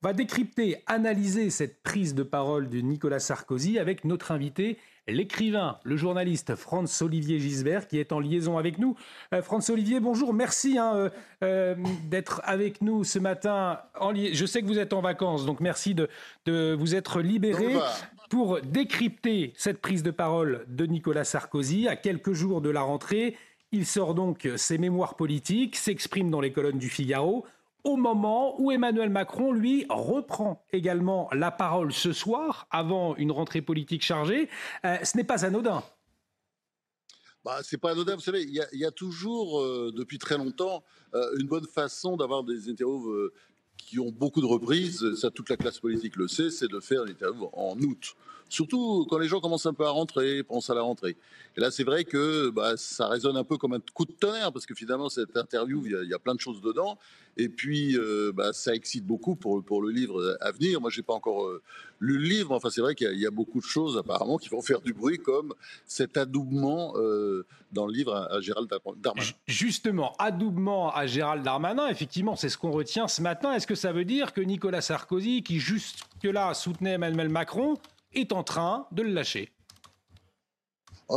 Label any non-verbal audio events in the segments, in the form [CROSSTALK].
Va décrypter, analyser cette prise de parole de Nicolas Sarkozy avec notre invité, l'écrivain, le journaliste Franz-Olivier Gisbert, qui est en liaison avec nous. Euh, Franz-Olivier, bonjour, merci hein, euh, euh, d'être avec nous ce matin. En Je sais que vous êtes en vacances, donc merci de, de vous être libéré pour décrypter cette prise de parole de Nicolas Sarkozy à quelques jours de la rentrée. Il sort donc ses mémoires politiques, s'exprime dans les colonnes du Figaro au moment où Emmanuel Macron, lui, reprend également la parole ce soir, avant une rentrée politique chargée. Euh, ce n'est pas anodin. Bah, c'est pas anodin, vous savez, il y, a toujours, euh, depuis très longtemps, euh, une bonne façon d'avoir des interviews qui ont beaucoup de reprises, ça toute la classe politique le sait, c'est de faire une interview en août. Surtout quand les gens commencent un peu à rentrer, pensent à la rentrée. Et là, c'est vrai que bah, ça résonne un peu comme un coup de tonnerre, parce que finalement, cette interview, il y, a, plein de choses dedans. Et puis, euh, bah, ça excite beaucoup pour, pour le livre à venir. Moi, je n'ai pas encore euh, lu le livre. Enfin, c'est vrai qu'il y, a beaucoup de choses, apparemment, qui vont faire du bruit, comme cet adoubement euh, dans le livre à, Gérald Darmanin. Justement, adoubement à Gérald Darmanin, effectivement, c'est ce qu'on retient ce matin. Est-ce que ça veut dire que Nicolas Sarkozy, qui jusque-là soutenait Emmanuel Macron, est en train de le lâcher?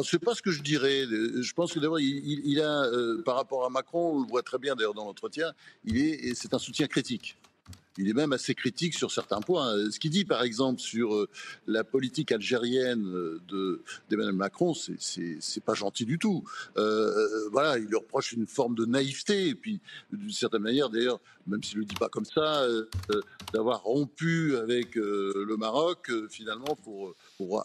Ce n'est pas ce que je dirais. Je pense que d'abord, il, a, euh, par rapport à Macron, on le voit très bien d'ailleurs dans l'entretien, il est, c'est un soutien critique. Il est même assez critique sur certains points. Ce qu'il dit, par exemple, sur euh, la politique algérienne euh, de, d'Emmanuel Macron, c'est, pas gentil du tout. voilà, il lui reproche une forme de naïveté, et puis d'une certaine manière, d'ailleurs, même s'il le dit pas comme ça, d'avoir rompu avec le Maroc, finalement, pour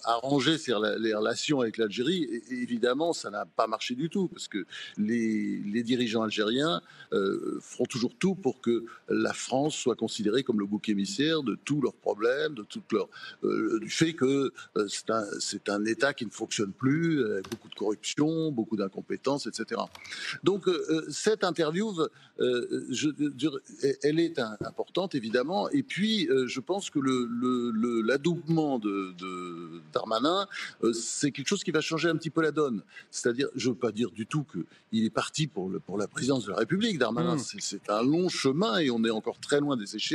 arranger les relations avec l'Algérie. Évidemment, ça n'a pas marché du tout, parce que les, dirigeants algériens euh, feront toujours tout pour que la France soit considérée comme le bouc émissaire de tous leurs problèmes, de toute leur, euh, du fait que euh, c'est un, un, État qui ne fonctionne plus, avec beaucoup de corruption, beaucoup d'incompétence, etc. Donc cette interview, je, elle est importante évidemment, et puis je pense que l'adoubement le, de Darmanin, euh, c'est quelque chose qui va changer un petit peu la donne. C'est-à-dire, je ne veux pas dire du tout qu'il est parti pour, pour la présidence de la République. Darmanin, hmm. c'est un long chemin et on est encore très loin des échéances.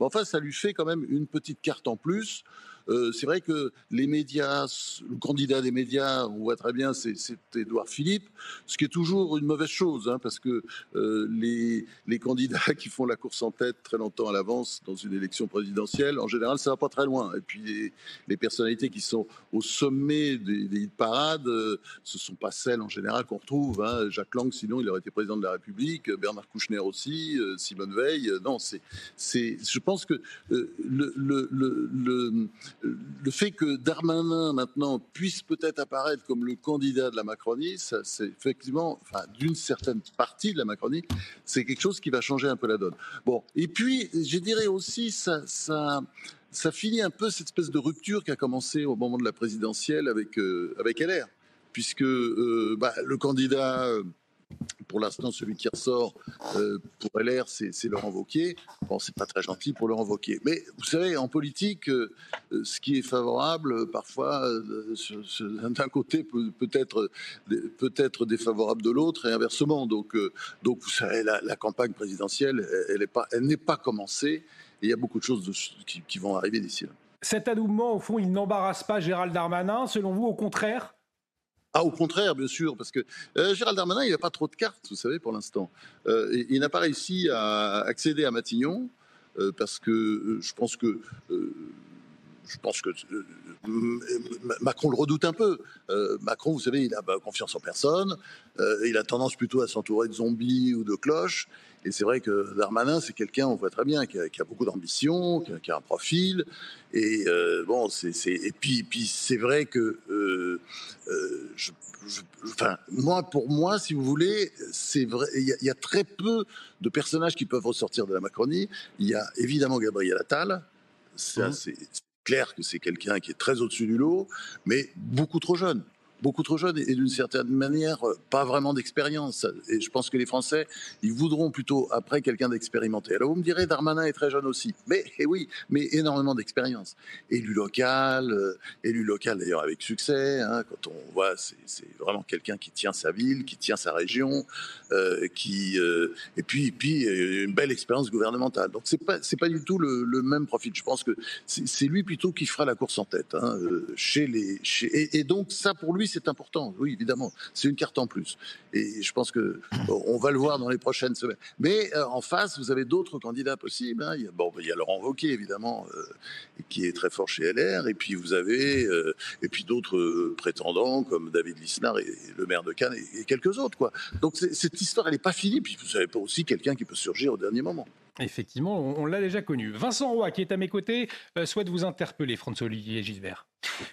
Enfin, ça lui fait quand même une petite carte en plus. Euh, c'est vrai que les médias, le candidat des médias, on voit très bien, c'est Édouard Philippe, ce qui est toujours une mauvaise chose, hein, parce que euh, les, candidats [LAUGHS] qui font la course en tête très longtemps à l'avance dans une élection présidentielle, en général, ça va pas très loin. Et puis les, personnalités qui sont au sommet des, des parades, euh, ce sont pas celles en général qu'on retrouve. Hein. Jacques Lang, sinon, il aurait été président de la République, Bernard Kouchner aussi, Simone Veil. non, c'est, je pense que le fait que Darmanin maintenant puisse peut-être apparaître comme le candidat de la Macronie, c'est effectivement, d'une certaine partie de la Macronie, c'est quelque chose qui va changer un peu la donne. Bon, et puis je dirais aussi ça, ça, ça finit un peu cette espèce de rupture qui a commencé au moment de la présidentielle avec euh, avec LR, puisque euh, bah, le candidat euh, pour l'instant, celui qui ressort euh, pour LR, c'est Laurent Wauquiez. Bon, c'est pas très gentil pour Laurent Wauquiez. Mais vous savez, en politique, euh, ce qui est favorable, parfois, euh, [LAUGHS] d'un côté, peut, peut, être, défavorable de l'autre et inversement. Donc, donc vous savez, la, campagne présidentielle, elle n'est pas commencée. Et il y a beaucoup de choses qui, qui vont arriver d'ici là. Cet adoubement, au fond, il n'embarrasse pas Gérald Darmanin. Selon vous, au contraire ah, au contraire, bien sûr, parce que euh, Gérald Darmanin, il n'a pas trop de cartes, vous savez, pour l'instant. Euh, il n'a pas réussi à accéder à Matignon, euh, parce que je pense que je pense que euh, Macron le redoute un peu. Euh, Macron, vous savez, il a pas confiance en personne. Euh, il a tendance plutôt à s'entourer de zombies ou de cloches. Et c'est vrai que Darmanin, c'est quelqu'un, on voit très bien, qui a, beaucoup d'ambition, qui, a un profil. Et bon, c'est, et puis, puis c'est vrai que, enfin, moi, pour moi, si vous voulez, c'est vrai, il y, y, a très peu de personnages qui peuvent ressortir de la Macronie. Il y a évidemment Gabriel Attal. Ça, mmh. c'est clair que c'est quelqu'un qui est très au-dessus du lot, mais beaucoup trop jeune beaucoup trop jeune et, d'une certaine manière euh, pas vraiment d'expérience. Et je pense que les Français, ils voudront plutôt après quelqu'un d'expérimenté. Alors vous me direz, Darmanin est très jeune aussi, mais eh oui, mais énormément d'expérience. Élu local, euh, élu local d'ailleurs avec succès. Hein, quand on voit, c'est vraiment quelqu'un qui tient sa ville, qui tient sa région, euh, qui et puis puis une belle expérience gouvernementale. Donc c'est pas c'est pas du tout le, même profil. Je pense que c'est lui plutôt qui fera la course en tête hein, chez les et, et donc ça pour lui c'est important. Oui, évidemment, c'est une carte en plus. Et je pense que on va le voir dans les prochaines semaines. Mais euh, en face, vous avez d'autres candidats possibles. Hein. Il, y a, bon, il y a Laurent Wauquiez, évidemment, euh, qui est très fort chez LR. Et puis vous avez, euh, et puis d'autres prétendants comme David Lisnard et, le maire de Cannes et, quelques autres. Donc cette histoire, elle n'est pas finie. Puis vous avez pas aussi quelqu'un qui peut surgir au dernier moment. Effectivement, on, l'a déjà connu. Vincent Roy, qui est à mes côtés, souhaite vous interpeller, François-Olivier Gisbert.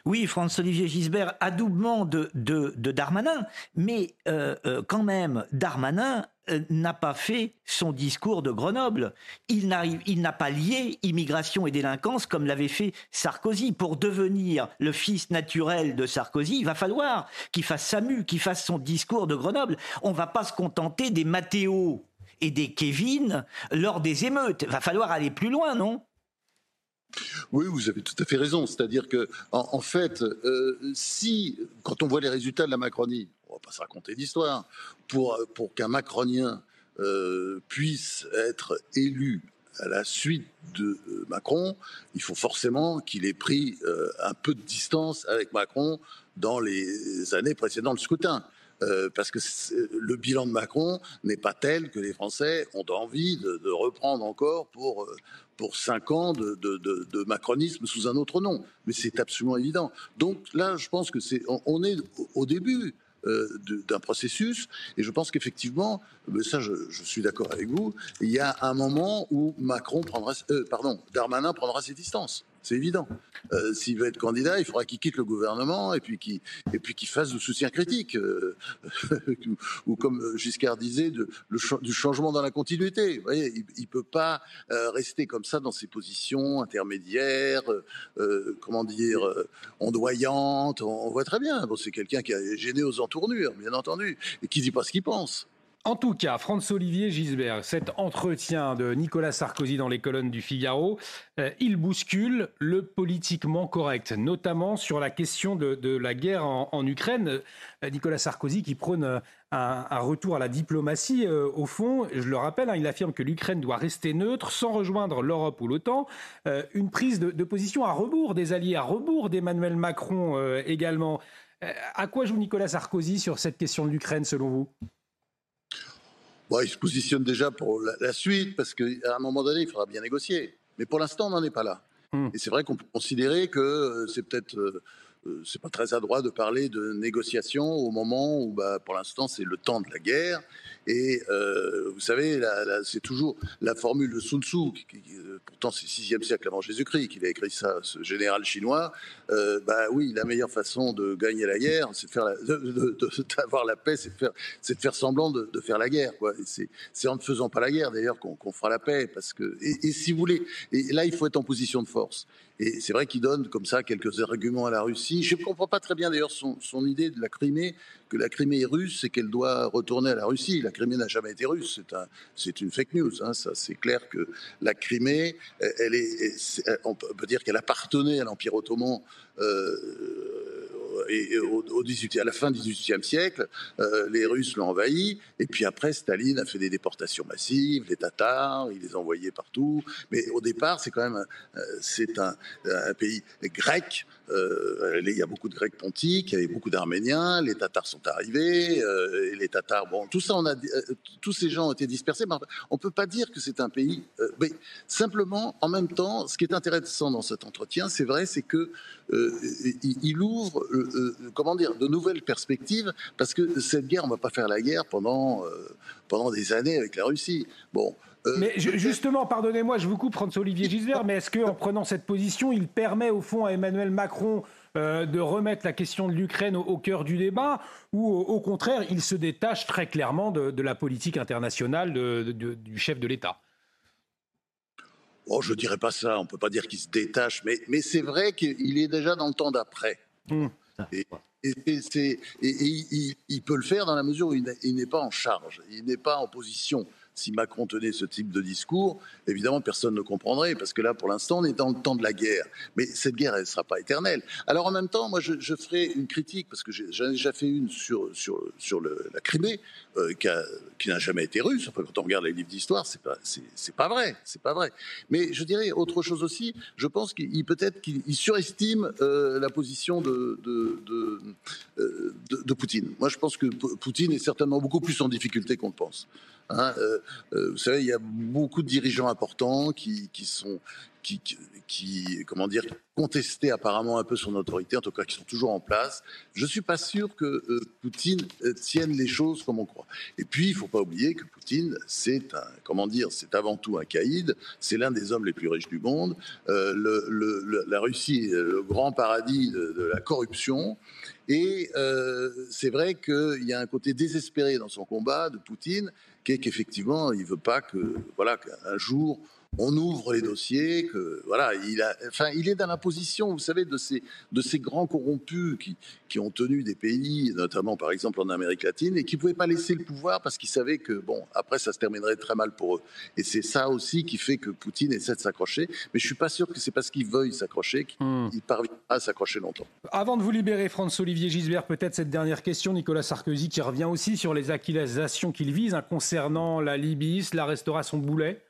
Oui, François-Olivier Gisbert, adoubement de, de, Darmanin, mais euh, euh, quand même, Darmanin euh, n'a pas fait son discours de Grenoble. Il n'a pas lié immigration et délinquance comme l'avait fait Sarkozy. Pour devenir le fils naturel de Sarkozy, il va falloir qu'il fasse Samu, qu'il fasse son discours de Grenoble. On ne va pas se contenter des Mathéo et des Kevin lors des émeutes. Va falloir aller plus loin, non? Oui, vous avez tout à fait raison. C'est-à-dire que, en, fait, euh, si, quand on voit les résultats de la Macronie, on va pas se raconter d'histoire, pour, pour qu'un Macronien euh, puisse être élu à la suite de euh, Macron, il faut forcément qu'il ait pris un peu de distance avec Macron dans les années précédentes le scrutin. Parce que le bilan de Macron n'est pas tel que les Français ont envie de, reprendre encore pour, pour cinq ans de, macronisme sous un autre nom. Mais c'est absolument évident. Donc là, je pense que c'est, on, est au début. Euh, d'un processus. Et je pense qu'effectivement, ça, je, suis d'accord avec vous. Il y a un moment où Macron prendra, euh, pardon, Darmanin prendra ses distances. C'est évident. Euh, s'il veut être candidat, il faudra qu'il quitte le gouvernement et puis qu'il qu'il fasse du soutien critique, euh, [LAUGHS] ou comme Giscard disait, du changement dans la continuité. Vous voyez, il, ne peut pas euh, rester comme ça dans ses positions intermédiaires, comment dire, ondoyantes. On, voit très bien. Bon, c'est quelqu'un qui a gêné aux entournures, bien entendu, et qui dit pas ce qu'il pense. En tout cas, Franz-Olivier Gisbert, cet entretien de Nicolas Sarkozy dans les colonnes du Figaro, euh, il bouscule le politiquement correct, notamment sur la question de, la guerre en, Ukraine. Euh, Nicolas Sarkozy qui prône euh, un, retour à la diplomatie, au fond, je le rappelle, hein, il affirme que l'Ukraine doit rester neutre sans rejoindre l'Europe ou l'OTAN. une prise de, de, position à rebours des alliés, à rebours d'Emmanuel Macron également. à quoi joue Nicolas Sarkozy sur cette question de l'Ukraine, selon vous? Il se positionne déjà pour la, suite, parce qu'à un moment donné, il faudra bien négocier. Mais pour l'instant, on n'en est pas là. Hmm. Et c'est vrai qu'on peut considérer que euh, c'est peut-être euh, euh, c'est pas très adroit de parler de négociation au moment où, bah, pour l'instant, c'est le temps de la guerre. Et euh, vous savez, c'est toujours la formule de Sun Tzu, euh, pourtant c'est 6e siècle avant Jésus-Christ qu'il a écrit ça, ce général chinois. bah oui, la meilleure façon de gagner la guerre, c'est de faire, d'avoir la paix, c'est de faire, semblant de, faire la guerre. C'est, en ne faisant pas la guerre d'ailleurs qu'on, fera la paix, parce que et, si vous voulez, là il faut être en position de force. Et c'est vrai qu'il donne comme ça quelques arguments à la Russie. Je ne comprends pas très bien d'ailleurs son, idée de la Crimée, que la Crimée est russe et qu'elle doit retourner à la Russie. Crimée n'a jamais été russe, c'est un, c'est une fake news. Hein. Ça, c'est clair que la Crimée, elle est, on peut dire qu'elle appartenait à l'Empire ottoman. Euh, et, au, 18, à la fin du XVIIIe siècle, les Russes l'ont envahi, et puis après, Staline a fait des déportations massives, les Tatars, il les a envoyés partout. Mais au départ, c'est quand même c'est un, pays grec. il y a beaucoup de Grecs pontiques, il y avait beaucoup d'Arméniens, les Tatars sont arrivés, les Tatars, bon, tout ça, on a, tous ces gens ont été dispersés. Mais on peut pas dire que c'est un pays. mais simplement, en même temps, ce qui est intéressant dans cet entretien, c'est vrai, c'est que euh, il ouvre, euh, euh, comment dire, de nouvelles perspectives, parce que cette guerre, on ne va pas faire la guerre pendant, pendant des années avec la Russie. Bon. mais justement, pardonnez-moi, je vous coupe, François-Olivier Gisbert, mais est-ce qu'en prenant cette position, il permet au fond à Emmanuel Macron de remettre la question de l'Ukraine au, cœur du débat, ou au, contraire, il se détache très clairement de, la politique internationale du chef de l'État? Oh, je dirais pas ça, on peut pas dire qu'il se détache, mais, mais c'est vrai qu'il est déjà dans le temps d'après. Mmh. Et, il, peut le faire dans la mesure où il n'est pas en charge, il n'est pas en position si Macron tenait ce type de discours, évidemment, personne ne comprendrait, parce que là, pour l'instant, on est dans le temps de la guerre. Mais cette guerre, elle ne sera pas éternelle. Alors, en même temps, moi, je, ferai une critique, parce que j'en ai déjà fait une sur, sur, sur la Crimée, euh, qui, n'a jamais été russe. Enfin, quand on regarde les livres d'histoire, c'est pas, pas vrai, c'est pas vrai. Mais je dirais autre chose aussi. Je pense qu'il peut-être qu'il surestime euh, la position de euh, de, de, Poutine. Moi, je pense que Poutine est certainement beaucoup plus en difficulté qu'on le pense. Hein, vous savez, il y a beaucoup de dirigeants importants qui, qui sont qui, qui, comment dire, contestaient apparemment un peu son autorité, en tout cas qui sont toujours en place. Je suis pas sûr que euh, Poutine tienne les choses comme on croit. Et puis, il faut pas oublier que Poutine, c'est un, comment dire, c'est avant tout un caïd. C'est l'un des hommes les plus riches du monde. Euh, la Russie est le grand paradis de, la corruption. Et euh, c'est vrai qu'il y a un côté désespéré dans son combat de Poutine qu'effectivement, il veut pas que, voilà, qu'un jour on ouvre les dossiers, que voilà, il a, enfin, il est dans la position, vous savez, de ces, de ces grands corrompus qui, qui ont tenu des pays, notamment par exemple en Amérique latine, et qui pouvaient pas laisser le pouvoir parce qu'ils savaient que bon, après ça se terminerait très mal pour eux. Et c'est ça aussi qui fait que Poutine essaie de s'accrocher. Mais je suis pas sûr que c'est parce qu'il veuille s'accrocher qu'il hmm. parvient à s'accrocher longtemps. Avant de vous libérer, François-Olivier Gisbert, peut-être cette dernière question, Nicolas Sarkozy, qui revient aussi sur les accusations qu'il vise hein, concernant la Libye, la restauration Boulet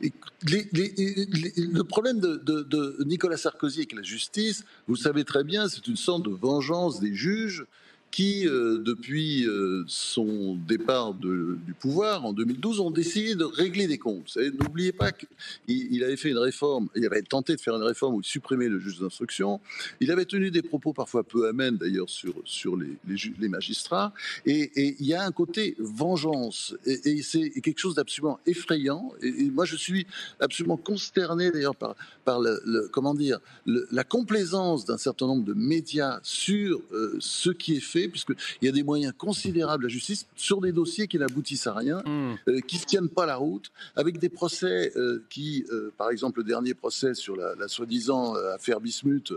le problème de, Nicolas Sarkozy avec la justice, vous le savez très bien, c'est une sorte de vengeance des juges qui, euh, depuis euh, son départ du pouvoir en 2012, ont décidé de régler des comptes. N'oubliez pas qu'il avait fait une réforme, il avait tenté de faire une réforme où il supprimait le juge d'instruction. Il avait tenu des propos parfois peu amènes d'ailleurs sur, les, magistrats. Et, il y a un côté vengeance. Et, c'est quelque chose d'absolument effrayant. Et, moi, je suis absolument consterné d'ailleurs par, par comment dire, la complaisance d'un certain nombre de médias sur euh, ce qui est fait puisqu'il y a des moyens considérables à la justice sur des dossiers qui n'aboutissent à rien, hmm. euh, qui ne tiennent pas la route, avec des procès euh, qui, euh, par exemple, le dernier procès sur la, soi-disant affaire Bismuth,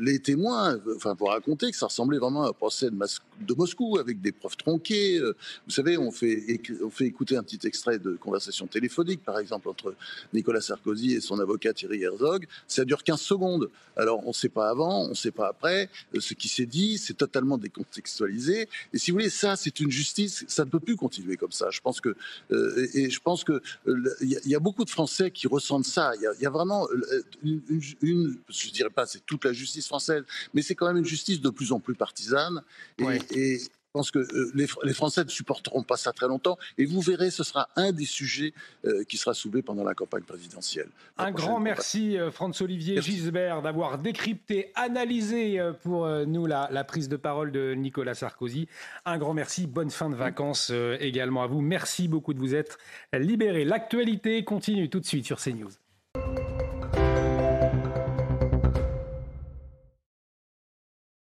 les témoins, enfin, pour raconter que ça ressemblait vraiment à un procès de, de Moscou, avec des preuves tronquées. vous savez, on fait, on fait écouter un petit extrait de conversation téléphonique, par exemple, entre Nicolas Sarkozy et son avocat Thierry Herzog. Ça dure 15 secondes. Alors, on ne sait pas avant, on ne sait pas après. Ce qui s'est dit, c'est totalement décontextualisé. Et si vous voulez, ça, c'est une justice, ça ne peut plus continuer comme ça. Je pense que, euh, et je pense que euh, il y, a beaucoup de Français qui ressentent ça. Il y, a vraiment euh, une, une, je dirais pas c'est toute la justice française, mais c'est quand même une justice de plus en plus partisane. et je pense que euh, les, Français ne supporteront pas ça très longtemps. Et vous verrez, ce sera un des sujets euh, qui sera soulevé pendant la campagne présidentielle. Un grand merci, euh, Franz-Olivier Gisbert, d'avoir décrypté, analysé pour nous la, la, prise de parole de Nicolas Sarkozy. Un grand merci. Bonne fin de vacances également à vous. Merci beaucoup de vous être libéré. L'actualité continue tout de suite sur CNews.